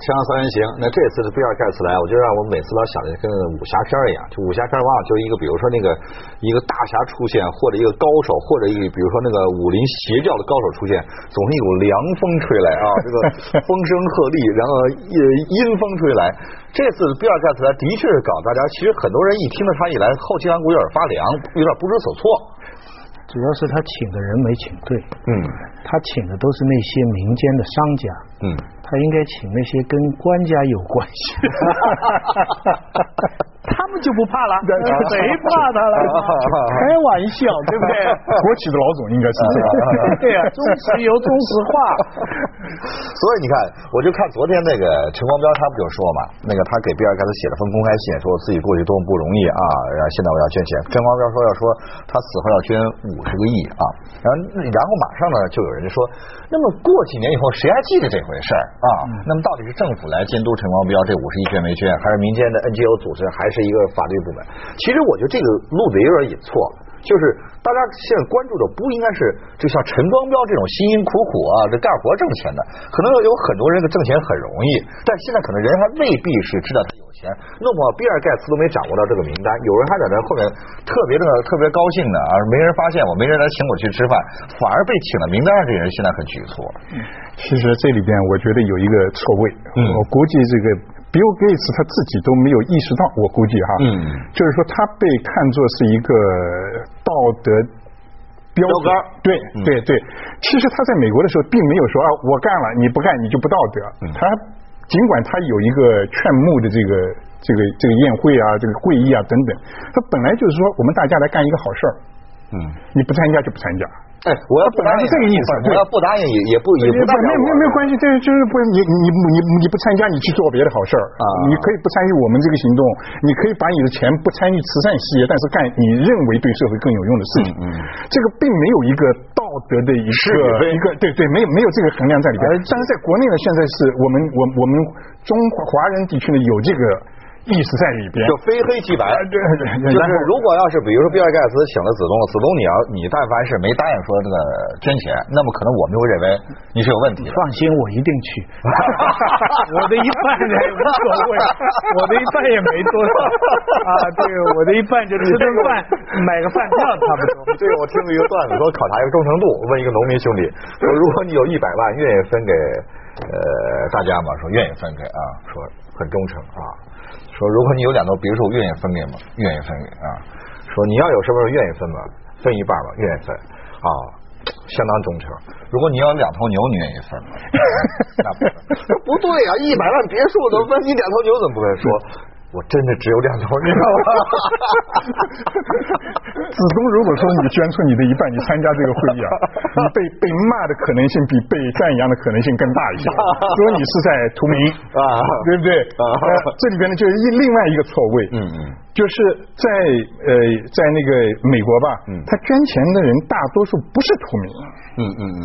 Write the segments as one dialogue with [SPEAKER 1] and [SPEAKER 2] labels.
[SPEAKER 1] 锵锵三人行，那这次是比尔盖茨来，我就让我每次老想的跟武侠片一样，就武侠片往往就是一个，比如说那个一个大侠出现，或者一个高手，或者一个比如说那个武林邪教的高手出现，总是一股凉风吹来啊，这个风声鹤唳，然后阴风吹来。这次比尔盖茨来的确是搞大家，其实很多人一听到他一来，后脊梁骨有点发凉，有点不知所措。
[SPEAKER 2] 主要是他请的人没请对，
[SPEAKER 1] 嗯。
[SPEAKER 2] 他请的都是那些民间的商家，
[SPEAKER 1] 嗯，
[SPEAKER 2] 他应该请那些跟官家有关系，他 们就不怕了，谁怕他了？开玩笑，对不对？
[SPEAKER 3] 国企的老总应该是这样。
[SPEAKER 2] 对呀，中石油、中石化，
[SPEAKER 1] 所以你看，我就看昨天那个陈光标，他不就说嘛，那个他给比尔盖茨写了封公开信，说自己过去多么不容易啊，然后现在我要捐钱。陈光标说要说他死后要捐五十个亿啊，然后然后马上呢就有人就说，那么过几年以后谁还记得这回事儿啊？那么到底是政府来监督陈光标这五十亿捐没捐，还是民间的 NGO 组织，还是一个法律部门？其实我觉得这个路子有点引错了。就是大家现在关注的不应该是就像陈光标这种辛辛苦苦啊，这干活挣钱的，可能有很多人的挣钱很容易，但现在可能人还未必是知道他有钱。那么比尔盖茨都没掌握到这个名单，有人还在那后面特别的特别高兴的啊，没人发现我，没人来请我去吃饭，反而被请了名单上这人现在很局促。
[SPEAKER 3] 嗯其实这里边我觉得有一个错位，
[SPEAKER 1] 嗯
[SPEAKER 3] 我估计这个 Bill Gates 他自己都没有意识到，我估计哈，
[SPEAKER 1] 嗯。
[SPEAKER 3] 就是说他被看作是一个道德标
[SPEAKER 1] 杆。
[SPEAKER 3] 对
[SPEAKER 1] 嗯。
[SPEAKER 3] 对对，其实他在美国的时候并没有说啊，我干了你不干你就不道德，
[SPEAKER 1] 嗯。
[SPEAKER 3] 他尽管他有一个劝募的这个这个这个宴会啊，这个会议啊等等，他本来就是说我们大家来干一个好事儿，
[SPEAKER 1] 嗯，
[SPEAKER 3] 你不参加就不参加。
[SPEAKER 1] 哎，我要不答应
[SPEAKER 3] 这个意思对
[SPEAKER 1] 我要不答应也也不也不代表
[SPEAKER 3] 没有没有没有关系，这就是不你你你你不参加，你去做别的好事儿
[SPEAKER 1] 啊
[SPEAKER 3] 你可以不参与我们这个行动，你可以把你的钱不参与慈善事业，但是干你认为对社会更有用的事情。这个并没有一个道德的一个一个对对，没有没有这个衡量在里边。但是在国内呢，现在是我们我我们中华华人地区呢有这个意思在里边。
[SPEAKER 1] 就非黑即白。
[SPEAKER 3] 对对对，
[SPEAKER 1] 就是如果要是比如说比尔盖茨请了子东，子东你要你但凡是没答应说这个捐钱，那么可能我们就会认为你是有问题。
[SPEAKER 2] 放心，我一定去。我的一半呢也无所谓，我的一半也没多少啊。对，我的一半就吃顿饭，买个饭票差不多。
[SPEAKER 1] 这个我听过一个段子，说考察一个忠诚度，问一个农民兄弟说，如果你有一百万，愿意分给呃大家吗？说愿意分给啊，说很忠诚啊。说如果你有两栋别墅愿意分给吗？愿意分给啊。说你要有什么愿意分吗？分一半吧，愿意分啊。相当忠诚。如果你要两头牛，你愿意分吗？那不分 不对啊、一百万别墅都分，你两头牛怎么不会说？我真的只有两头牛
[SPEAKER 3] 子东如果说你捐出你的一半，你参加这个会议啊，你被被骂的可能性比被赞扬的可能性更大一些，说你是在图名
[SPEAKER 1] 啊
[SPEAKER 3] 对不对？
[SPEAKER 1] 啊
[SPEAKER 3] 呃这里边呢就是一另外一个错位，
[SPEAKER 1] 嗯嗯
[SPEAKER 3] 就是在呃在那个美国吧，
[SPEAKER 1] 嗯
[SPEAKER 3] 他捐钱的人大多数不是图名。
[SPEAKER 1] 嗯嗯嗯，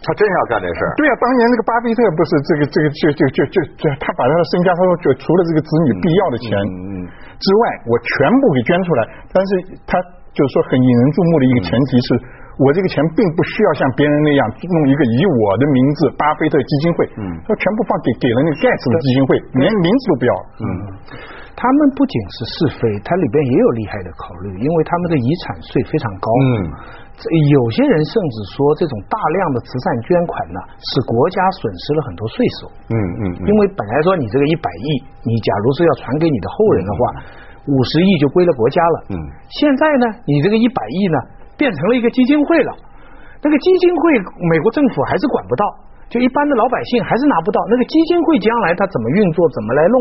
[SPEAKER 1] 他真要干这事儿。
[SPEAKER 3] 对啊，当年那个巴菲特不是这个这个就就就就就他把他的身家，他说就除了这个子女必要的钱之外，我全部给捐出来。但是他就是说很引人注目的一个前提是，我这个钱并不需要像别人那样弄一个以我的名字巴菲特基金会，
[SPEAKER 1] 嗯
[SPEAKER 3] 他全部放给给了那个盖茨的基金会，连名字都不要。
[SPEAKER 1] 嗯
[SPEAKER 2] 他们不仅是是非，它里边也有厉害的考虑，因为他们的遗产税非常高。
[SPEAKER 1] 嗯
[SPEAKER 2] 这有些人甚至说，这种大量的慈善捐款呢，使国家损失了很多税收。
[SPEAKER 1] 嗯嗯
[SPEAKER 2] 因为本来说你这个一百亿，你假如是要传给你的后人的话，五十亿就归了国家了。
[SPEAKER 1] 嗯
[SPEAKER 2] 现在呢，你这个一百亿呢，变成了一个基金会了。那个基金会，美国政府还是管不到，就一般的老百姓还是拿不到。那个基金会将来它怎么运作，怎么来弄，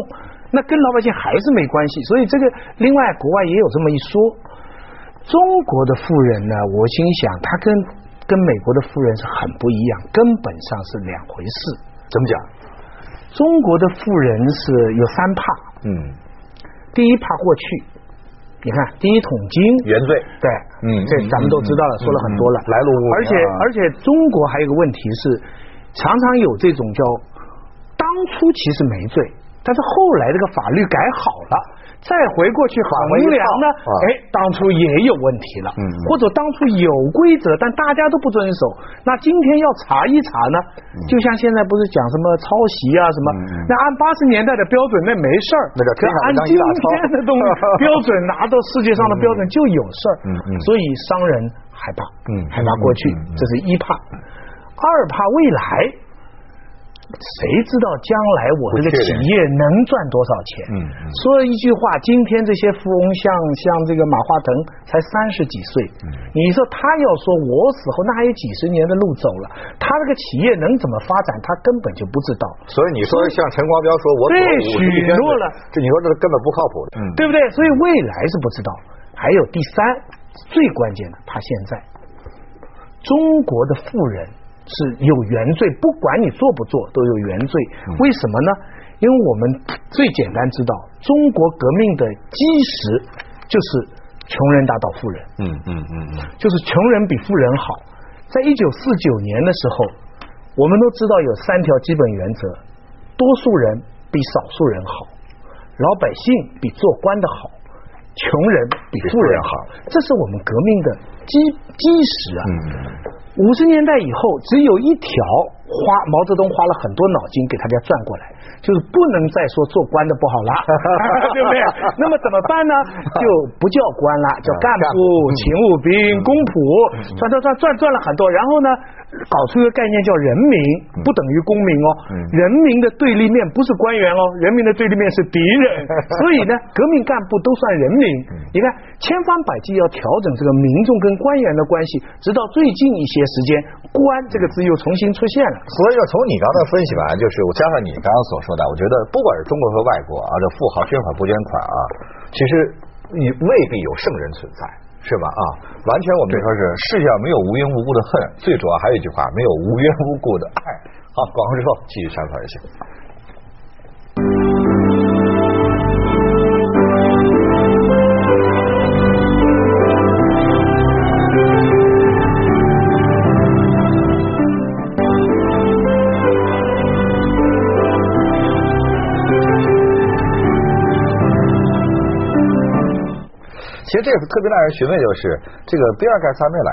[SPEAKER 2] 那跟老百姓还是没关系。所以这个，另外国外也有这么一说。中国的富人呢，我心想他跟跟美国的富人是很不一样，根本上是两回事。
[SPEAKER 1] 怎么讲？
[SPEAKER 2] 中国的富人是有三怕，
[SPEAKER 1] 嗯，
[SPEAKER 2] 第一怕过去，你看第一桶金，
[SPEAKER 1] 原罪。
[SPEAKER 2] 对，
[SPEAKER 1] 嗯
[SPEAKER 2] 这咱们都知道了，说了很多了，
[SPEAKER 1] 来路不明啊
[SPEAKER 2] 而且而且中国还有一个问题是，常常有这种叫当初其实没罪，但是后来这个法律改好了，再回过去衡量呢，哎，当初也有问题了，
[SPEAKER 1] 嗯
[SPEAKER 2] 或者当初有规则，但大家都不遵守，那今天要查一查呢，就像现在不是讲什么抄袭啊什么，那按八十年代的标准那没事儿，
[SPEAKER 1] 那个
[SPEAKER 2] 可按今天的东西标准拿到世界上的标准就有事儿，
[SPEAKER 1] 嗯嗯。
[SPEAKER 2] 所以商人害怕，
[SPEAKER 1] 嗯
[SPEAKER 2] 害怕过去，这是一怕，二怕未来。谁知道将来我这个企业能赚多少钱？
[SPEAKER 1] 嗯嗯
[SPEAKER 2] 说一句话，今天这些富翁像像这个马化腾才三十几岁，
[SPEAKER 1] 嗯
[SPEAKER 2] 你说他要说我死后那还有几十年的路走了，他这个企业能怎么发展，他根本就不知道。
[SPEAKER 1] 所以你说像陈光标说，我
[SPEAKER 2] 对许诺了，
[SPEAKER 1] 这你说这根本不靠谱的，嗯，
[SPEAKER 2] 对不对？所以未来是不知道。还有第三，最关键的，他现在中国的富人是有原罪，不管你做不做都有原罪。为什么呢？因为我们最简单知道，中国革命的基石就是穷人打倒富人，
[SPEAKER 1] 嗯嗯嗯嗯，
[SPEAKER 2] 就是穷人比富人好。在一九四九年的时候，我们都知道有三条基本原则：多数人比少数人好，老百姓比做官的好，穷人比富人好。这是我们革命的基基石啊。五十年代以后，只有一条花，毛泽东花了很多脑筋给大家转过来，就是不能再说做官的不好了，对不对？那么怎么办呢？就不叫官了，叫干部、勤务兵、公仆，转转转转转了很多，然后呢，搞出一个概念叫人民，不等于公民哦。人民的对立面不是官员哦，人民的对立面是敌人。所以呢，革命干部都算人民。你看，千方百计要调整这个民众跟官员的关系，直到最近一些时间，官这个字又重新出现了。
[SPEAKER 1] 所以说从你刚才分析完，就是我加上你刚刚所说的，我觉得不管是中国和外国啊，这富豪捐款不捐款啊，其实你未必有圣人存在。是吧？啊，完全我们就说是世界上没有无缘无故的恨，最主要还有一句话，没有无缘无故的爱。好，广告之后继续参考一下。实这个特别耐人寻味，就是这个比尔盖茨还没来，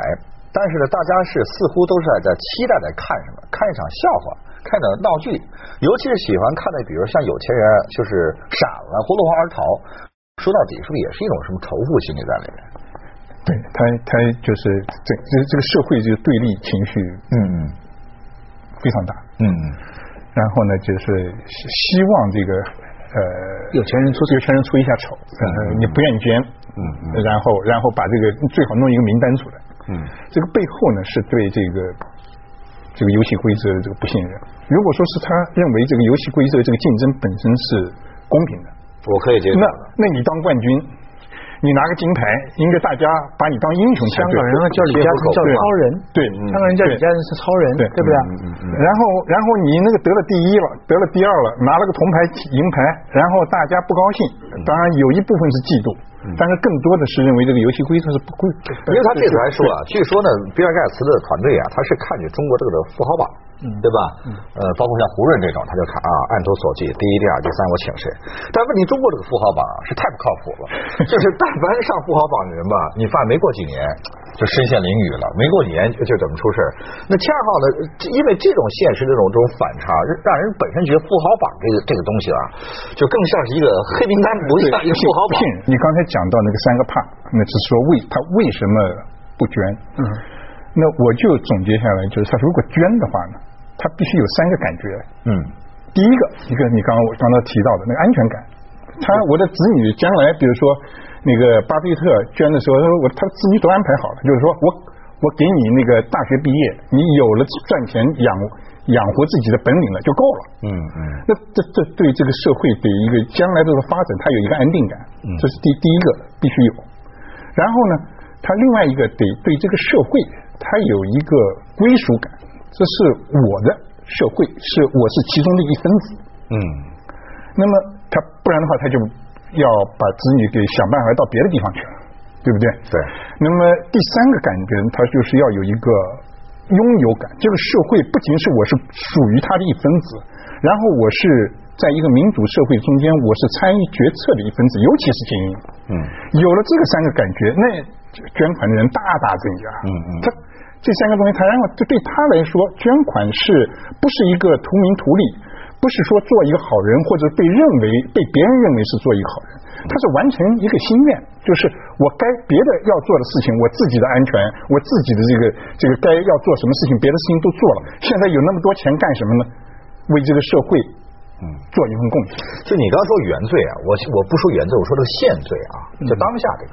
[SPEAKER 1] 但是呢，大家是似乎都是在期待在看什么？看一场笑话，看一场闹剧，尤其是喜欢看的，比如像有钱人就是闪了，或落荒而逃。说到底，是不是也是一种什么仇富心理在里面？
[SPEAKER 3] 对他，他就是这这这个社会这个对立情绪，
[SPEAKER 1] 嗯嗯
[SPEAKER 3] 非常大，
[SPEAKER 1] 嗯嗯，
[SPEAKER 3] 然后呢，就是希望这个呃
[SPEAKER 2] 有钱人出
[SPEAKER 3] 有钱人出一下丑，呃，你不愿意捐，
[SPEAKER 1] 嗯嗯
[SPEAKER 3] 然后然后把这个最好弄一个名单出来，
[SPEAKER 1] 嗯，
[SPEAKER 3] 这个背后呢是对这个这个游戏规则的这个不信任。如果说是他认为这个游戏规则这个竞争本身是公平的，
[SPEAKER 1] 我可以接受
[SPEAKER 3] 那。那你当冠军，你拿个金牌，应该大家把你当英雄。
[SPEAKER 2] 香港人叫李嘉诚叫超人，
[SPEAKER 3] 对，
[SPEAKER 2] 香港人叫李嘉诚是超人，
[SPEAKER 3] 对
[SPEAKER 2] 对不对？
[SPEAKER 3] 然后，然后你那个得了第一了，得了第二了，拿了个铜牌、银牌，然后大家不高兴。当然有一部分是嫉妒，但是更多的是认为这个游戏规则是不规。
[SPEAKER 1] 因为他这次还说啊，据说呢，比尔盖茨的团队啊，他是看见中国这个的富豪榜，对吧？呃，包括像胡润这种，他就看啊，按图索骥，第一、第二、第三我请谁？但问题中国这个富豪榜啊是太不靠谱了，就是但凡上富豪榜的人吧，你发现没过几年就身陷囹圄了，没过几年就就怎么出事儿那恰好呢，因为这种现实这种这种反差，让人本身觉得富豪榜这个这个东西啊，就更像是一个黑名单，不像一个富豪榜。
[SPEAKER 3] 你刚才讲到那个三个怕，那只是说为他为什么不捐？嗯，那我就总结下来，就是他如果捐的话呢，他必须有三个感觉。
[SPEAKER 1] 嗯，
[SPEAKER 3] 第一个，一个你刚刚我刚才提到的那个安全感，他我的子女将来，比如说那个巴菲特捐的时候，他说我他子女都安排好了，就是说我我给你那个大学毕业，你有了赚钱养养活自己的本领了就够了。
[SPEAKER 1] 嗯嗯
[SPEAKER 3] 那这这对这个社会的一个将来的发展，它有一个安定感，这是第第一个必须有。然后呢，他另外一个得对这个社会，它有一个归属感，这是我的社会，是我是其中的一分子。
[SPEAKER 1] 嗯
[SPEAKER 3] 那么他不然的话，他就要把子女给想办法到别的地方去了，对不对？
[SPEAKER 1] 对。
[SPEAKER 3] 那么第三个感觉，他就是要有一个拥有感。这个社会不仅是我是属于他的一分子，然后我是在一个民主社会中间，我是参与决策的一分子，尤其是精英。
[SPEAKER 1] 嗯，
[SPEAKER 3] 有了这个三个感觉，那捐款的人大大增加。
[SPEAKER 1] 嗯嗯
[SPEAKER 3] 他这三个东西，他然后这对他来说，捐款是不是一个图名图利？不是说做一个好人，或者被认为被别人认为是做一个好人，他是完成一个心愿，就是我该别的要做的事情，我自己的安全，我自己的这个这个该要做什么事情，别的事情都做了。现在有那么多钱干什么呢？为这个社会，嗯，做一份贡献。
[SPEAKER 1] 就你刚刚说原罪啊，我我不说原罪，我说这个现罪啊，就当下这个，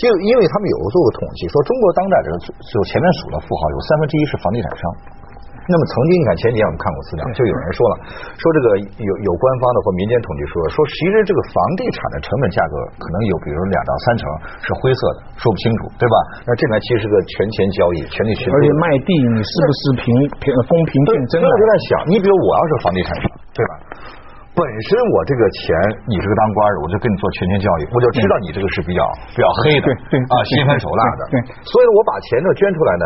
[SPEAKER 1] 就因为他们有做过统计，说中国当代这个就前面数了富豪，有三分之一是房地产商。那么曾经你看前几天我们看过资料，就有人说了，说这个有有官方的或民间统计说，说其实这个房地产的成本价格可能有比如两到三成是灰色的，说不清楚，对吧？那这面其实是个权钱交易，权利群。
[SPEAKER 2] 而且卖地你是不是平平公平竞争
[SPEAKER 1] 我就在想，你比如我要是房地产商，对吧？本身我这个钱你是个当官的，我就跟你做权钱交易，我就知道你这个是比较比较黑的，
[SPEAKER 3] 对对
[SPEAKER 1] 啊，心狠手辣的，
[SPEAKER 3] 对，
[SPEAKER 1] 所以我把钱呢捐出来呢，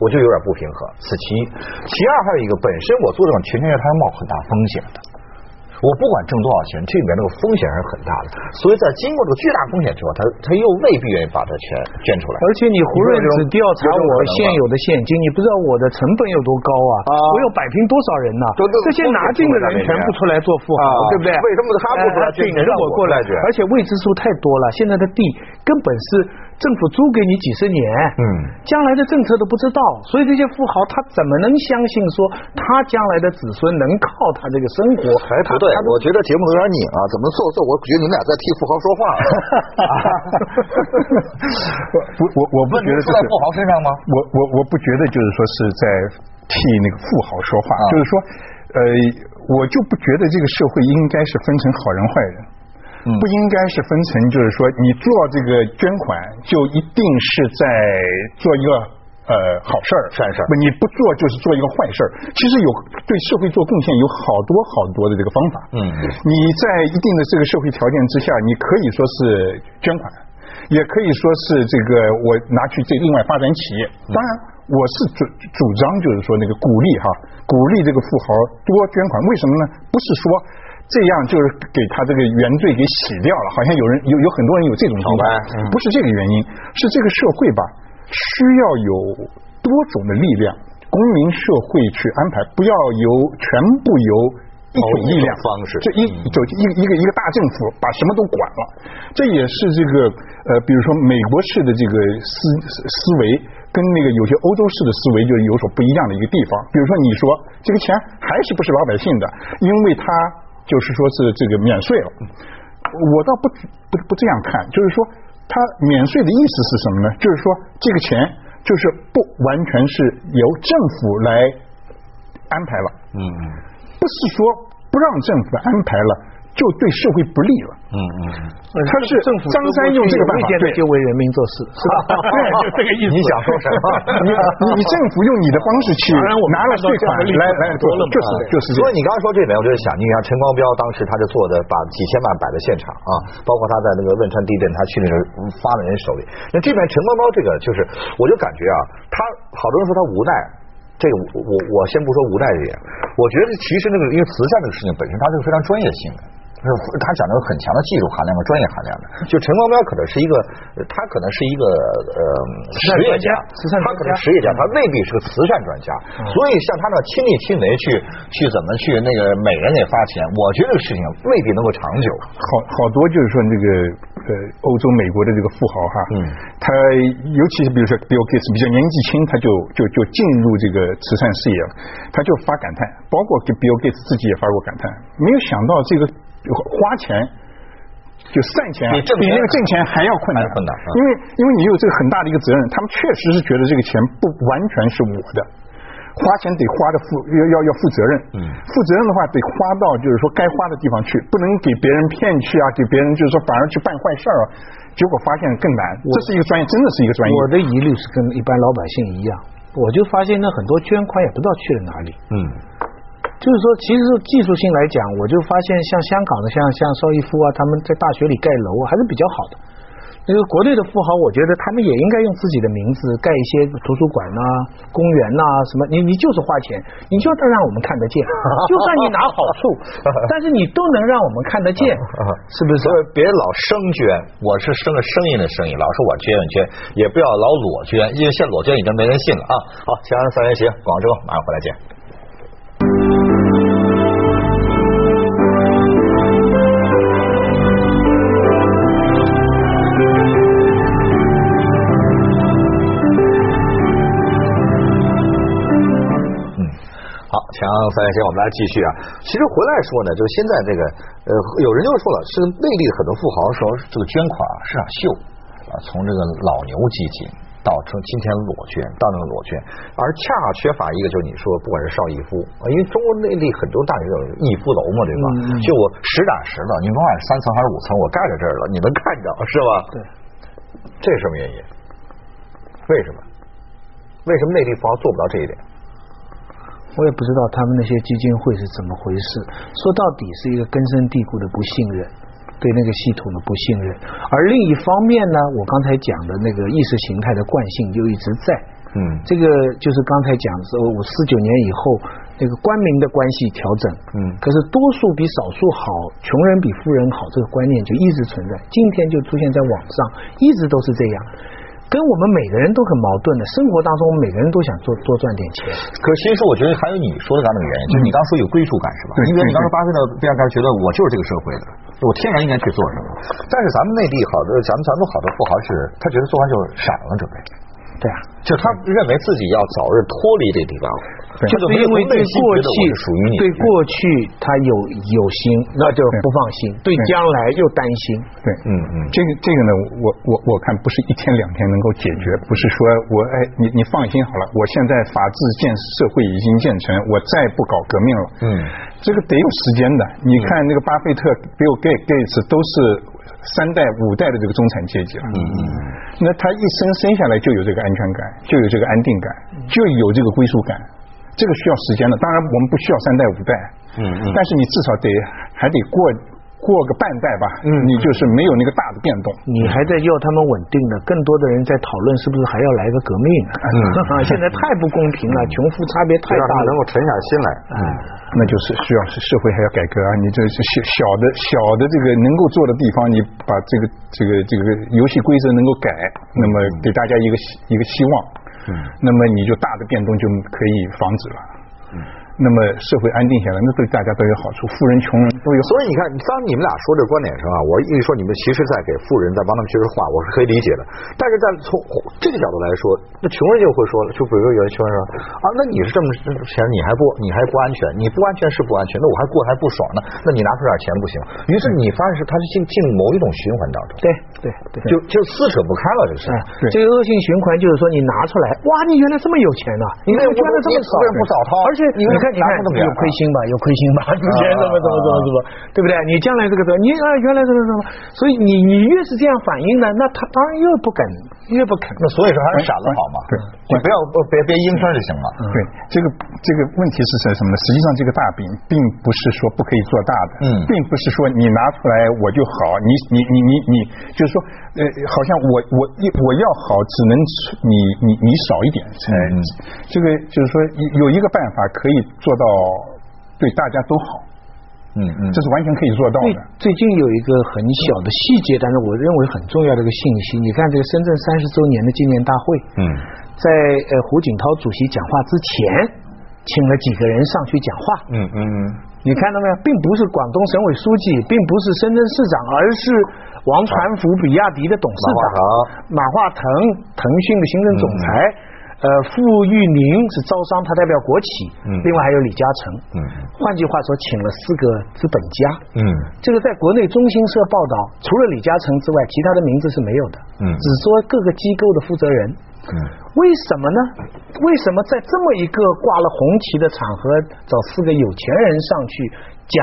[SPEAKER 1] 我就有点不平衡，此其一。其二还有一个，本身我做这种权钱交易，它要冒很大风险的。我不管挣多少钱，这里面那个风险是很大的，所以在经过这个巨大风险之后，他他又未必愿意把这钱捐出来。
[SPEAKER 2] 而且你胡润只调查我现有的现金，你不知道我的成本有多高啊！我要摆平多少人呐？这些拿进的人全部出来做富豪，对不对？
[SPEAKER 1] 为什么他不出来
[SPEAKER 2] 顶着我过来？而且未知数太多了，现在的地根本是。政府租给你几十年，嗯，将来的政策都不知道，所以这些富豪他怎么能相信说他将来的子孙能靠他这个生活？
[SPEAKER 1] 哎，不对，我觉得节目有点拧啊，怎么做做？我觉得你们俩在替富豪说话。
[SPEAKER 3] 不，我我不觉得是
[SPEAKER 1] 在富豪身上吗？
[SPEAKER 3] 我我我不觉得就是说是在替那个富豪说话，就是说，呃，我就不觉得这个社会应该是分成好人坏人。不应该是分成，就是说你做这个捐款就一定是在做一个呃好事儿
[SPEAKER 1] 善事儿，
[SPEAKER 3] 不你不做就是做一个坏事儿。其实有对社会做贡献有好多好多的这个方法。嗯，你在一定的这个社会条件之下，你可以说是捐款，也可以说是这个我拿去这另外发展企业。当然，我是主主张就是说那个鼓励哈，鼓励这个富豪多捐款。为什么呢？不是说。这样就是给他这个原罪给洗掉了，好像有人有有很多人有这种想法，不是这个原因，是这个社会吧需要有多种的力量，公民社会去安排，不要由全部由一种力量
[SPEAKER 1] 方式，
[SPEAKER 3] 这一就一个一个一个大政府把什么都管了，这也是这个呃，比如说美国式的这个思思维跟那个有些欧洲式的思维就有所不一样的一个地方。比如说你说这个钱还是不是老百姓的，因为他。就是说是这个免税了，我倒不不不这样看，就是说他免税的意思是什么呢？就是说这个钱就是不完全是由政府来安排了，嗯嗯，不是说不让政府安排了。就对社会不利了。嗯嗯，他是
[SPEAKER 2] 政府
[SPEAKER 3] 张三用这个办法
[SPEAKER 2] 对就为人民做事，是吧？
[SPEAKER 3] 对，就这个意思。
[SPEAKER 1] 你想说什么？
[SPEAKER 3] 你你政府用你的方式去拿了税款来来做，就是就是。
[SPEAKER 1] 所以你刚刚说这点，我就想，你看陈光标当时他就做的，把几千万摆在现场啊，包括他在那个汶川地震，他去那个发到人手里。那这边陈光标这个，就是我就感觉啊，他好多人说他无奈，这个我我我先不说无奈这点，我觉得其实那个因为慈善这个事情本身，它是非常专业性的。是他讲的有很强的技术含量和专业含量的。就陈光标可能是一个，他可能是一个呃实业家，他可能实业家，他未必是个慈善专家。所以像他那亲力亲为去去怎么去那个每人给发钱，我觉得这个事情未必能够长久。
[SPEAKER 3] 好好多就是说那个呃欧洲美国的这个富豪哈，嗯，他尤其是比如说 Bill Gates 比较年纪轻，他就就就进入这个慈善事业了，他就发感叹，包括给 Bill Gates 自己也发过感叹，没有想到这个。花钱就散钱，比那个挣钱还要困难，
[SPEAKER 1] 困难。
[SPEAKER 3] 因为因为你有这个很大的一个责任，他们确实是觉得这个钱不完全是我的，花钱得花的负要要要负责任。嗯，负责任的话得花到就是说该花的地方去，不能给别人骗去啊，给别人就是说反而去办坏事儿啊，结果发现更难。这是一个专业，真的是一个专业。
[SPEAKER 2] 我的疑虑是跟一般老百姓一样，我就发现那很多捐款也不知道去了哪里。嗯。就是说，其实技术性来讲，我就发现像香港的，像像邵逸夫啊，他们在大学里盖楼还是比较好的。那个国内的富豪，我觉得他们也应该用自己的名字盖一些图书馆呐、公园呐、什么。你你就是花钱，你就得让我们看得见，就算你拿好处，但是你都能让我们看得见，是不是
[SPEAKER 1] 别老生捐，我是生个声音的声音，老说我捐我捐，也不要老裸捐，因为现在裸捐已经没人信了啊。好，锵锵三人行，广州马上回来见。锵锵三人行，我们来继续啊。其实回来说呢，就是现在这个呃，有人就说了，是内地很多富豪说这个捐款啊是场秀啊，从这个老牛基金到成今天裸捐到那个裸捐，而恰好缺乏一个就是你说不管是邵逸夫啊，因为中国内地很多大学有逸夫楼嘛，对吧？
[SPEAKER 2] 嗯
[SPEAKER 1] 就我实打实的，你甭管三层还是五层，我盖在这儿了，你能看着是吧？
[SPEAKER 2] 对，
[SPEAKER 1] 这是什么原因？为什么？为什么内地富豪做不到这一点？
[SPEAKER 2] 我也不知道他们那些基金会是怎么回事。说到底是一个根深蒂固的不信任，对那个系统的不信任。而另一方面呢，我刚才讲的那个意识形态的惯性就一直在。
[SPEAKER 1] 嗯
[SPEAKER 2] 这个就是刚才讲说，我四九年以后那个官民的关系调整，
[SPEAKER 1] 嗯
[SPEAKER 2] 可是多数比少数好，穷人比富人好，这个观念就一直存在，今天就出现在网上，一直都是这样。跟我们每个人都很矛盾的，生活当中每个人都想多多赚点钱，
[SPEAKER 1] 可是其实我觉得还有你说的那个原因，就是你刚刚说有归属感是吧？
[SPEAKER 3] 对
[SPEAKER 1] 因为你
[SPEAKER 3] 对
[SPEAKER 1] 刚才巴菲特比尔盖茨觉得我就是这个社会的，我天然应该去做什么。但是咱们内地好多，咱们咱们好多富豪是，他觉得做完就闪了，准备，
[SPEAKER 2] 对啊，
[SPEAKER 1] 就他认为自己要早日脱离这个地方，
[SPEAKER 3] 对。
[SPEAKER 1] 这
[SPEAKER 2] 就是因为对过去
[SPEAKER 1] 属于你，
[SPEAKER 2] 对过去他有有心，那就不放心；对。
[SPEAKER 3] 对
[SPEAKER 2] 将来又担心。
[SPEAKER 3] 对，
[SPEAKER 1] 嗯嗯。
[SPEAKER 3] 这个这个呢，我我我看不是一天两天能够解决，不是说我哎你你放心好了，我现在法治建社会已经建成，我再不搞革命了，
[SPEAKER 1] 嗯，
[SPEAKER 3] 这个得有时间的。你看那个巴菲特、Bill Gates Gates 都是三代五代的这个中产阶级了，
[SPEAKER 1] 嗯嗯
[SPEAKER 3] 那他一生生下来就有这个安全感，就有这个安定感，就有这个归属感，这个需要时间的。当然我们不需要三代五代，
[SPEAKER 1] 嗯嗯
[SPEAKER 3] 但是你至少得还得过过个半代吧，
[SPEAKER 1] 嗯
[SPEAKER 3] 你就是没有那个大的变动。
[SPEAKER 2] 你还在要他们稳定的，更多的人在讨论是不是还要来个革命啊？
[SPEAKER 1] 嗯
[SPEAKER 2] 现在太不公平了，穷富差别太大了
[SPEAKER 1] 让他能。够沉下心来。
[SPEAKER 2] 嗯，
[SPEAKER 3] 那就是需要是社会还要改革啊！你这是小小的小的这个能够做的地方，你把这个这个这个游戏规则能够改，那么给大家一个一个希望，
[SPEAKER 1] 嗯
[SPEAKER 3] 那么你就大的变动就可以防止了。那么社会安定下来，那对大家都有好处，富人穷人都有。
[SPEAKER 1] 所以你看，当你们俩说这个观点的时候啊，我一说你们其实在给富人在帮他们撅着画，我是可以理解的。但是在从这个角度来说，那穷人就会说了，就比如说有人穷人说啊，那你是这么钱，你还不你还不安全，你不安全是不安全，那我还过得还不爽呢，那你拿出点钱不行。于是你发现是他是进进某一种循环当中，
[SPEAKER 2] 对对对。
[SPEAKER 1] 就就撕扯不开了，这是。
[SPEAKER 2] 哎
[SPEAKER 3] 对，
[SPEAKER 2] 这个恶性循环就是说，你拿出来，哇，你原来这么有钱呐、你原来这么少
[SPEAKER 1] 为什么不早掏？
[SPEAKER 2] 而且你看，你看有亏心吧，有亏心吧，之前怎么怎么怎么怎么，对不对？你将来这个怎么，你啊原来怎么怎么，所以你你越是这样反应呢，那他当然越不肯，越不肯。
[SPEAKER 1] 那所以说还是闪了好嘛，
[SPEAKER 3] 对
[SPEAKER 1] 你不要别别应声就行了。
[SPEAKER 3] 对，这个这个问题是什什么呢？实际上，这个大饼并不是说不可以做大的，
[SPEAKER 1] 嗯
[SPEAKER 3] 并不是说你拿出来我就好，你你你你你，就是说，呃，好像我我一我要好，只能你你你少一点，
[SPEAKER 1] 嗯
[SPEAKER 3] 这个就是说有一个办法可以做到对大家都好，
[SPEAKER 1] 嗯嗯
[SPEAKER 3] 这是完全可以做到的。
[SPEAKER 2] 最近有一个很小的细节，但是我认为很重要的一个信息。你看这个深圳三十周年的纪念大会，
[SPEAKER 1] 嗯
[SPEAKER 2] 在呃胡锦涛主席讲话之前，请了几个人上去讲话。
[SPEAKER 1] 嗯嗯嗯。
[SPEAKER 2] 你看到没有，并不是广东省委书记，并不是深圳市长，而是王传福比亚迪的董事长马化腾，腾讯的行政总裁，呃，傅玉宁是招商，他代表国企，
[SPEAKER 1] 嗯
[SPEAKER 2] 另外还有李嘉诚，
[SPEAKER 1] 嗯
[SPEAKER 2] 换句话说，请了四个资本家，
[SPEAKER 1] 嗯
[SPEAKER 2] 这个在国内中新社报道，除了李嘉诚之外，其他的名字是没有的，
[SPEAKER 1] 嗯
[SPEAKER 2] 只说各个机构的负责人。
[SPEAKER 1] 嗯
[SPEAKER 2] 为什么呢？为什么在这么一个挂了红旗的场合，找四个有钱人上去讲？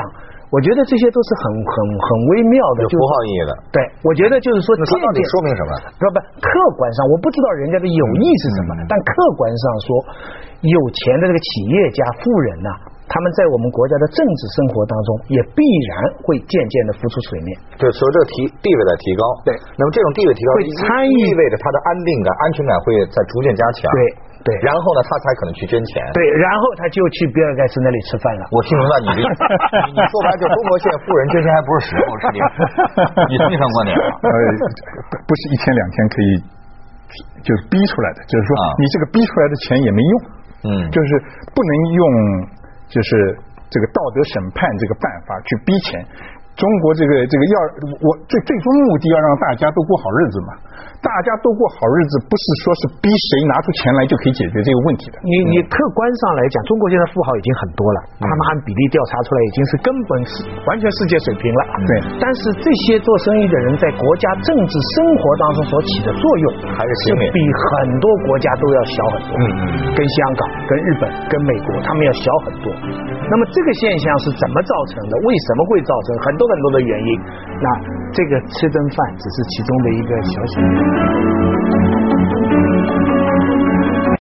[SPEAKER 2] 我觉得这些都是很很很微妙的，
[SPEAKER 1] 有符号意义的。
[SPEAKER 2] 对，我觉得就是说，
[SPEAKER 1] 那它到底说明什么？
[SPEAKER 2] 不不，客观上我不知道人家的有意是什么，但客观上说，有钱的这个企业家、富人呐、他们在我们国家的政治生活当中也必然会渐渐的浮出水面。
[SPEAKER 1] 对，所以这个提地位在提高，
[SPEAKER 2] 对
[SPEAKER 1] 那么这种地位提高
[SPEAKER 2] 会参与
[SPEAKER 1] 意味着他的安定感、安全感会在逐渐加强。
[SPEAKER 2] 对对
[SPEAKER 1] 然后呢，他才可能去捐钱。
[SPEAKER 2] 对，然后他就去比尔盖茨那里吃饭了。
[SPEAKER 1] 我听明白你的意思，你你说白了就中国现在富人捐钱还不是时候，是的。你同意上观点吗？
[SPEAKER 3] 呃，不是一天两天可以就是逼出来的，就是说
[SPEAKER 1] 啊
[SPEAKER 3] 你这个逼出来的钱也没用，
[SPEAKER 1] 嗯
[SPEAKER 3] 就是不能用就是这个道德审判这个办法去逼钱。中国这个这个要我最最终目的要让大家都过好日子嘛，大家都过好日子，不是说是逼谁拿出钱来就可以解决这个问题的。
[SPEAKER 2] 你你客观上来讲，中国现在富豪已经很多了，他们按比例调查出来已经是根本是完全世界水平了。
[SPEAKER 3] 对
[SPEAKER 2] 但是这些做生意的人在国家政治生活当中所起的作用，
[SPEAKER 1] 还是
[SPEAKER 2] 比很多国家都要小很多。
[SPEAKER 1] 嗯嗯
[SPEAKER 2] 跟香港、跟日本、跟美国，他们要小很多。那么这个现象是怎么造成的？为什么会造成？很多很多的原因。那这个吃顿饭只是其中的一个小小的。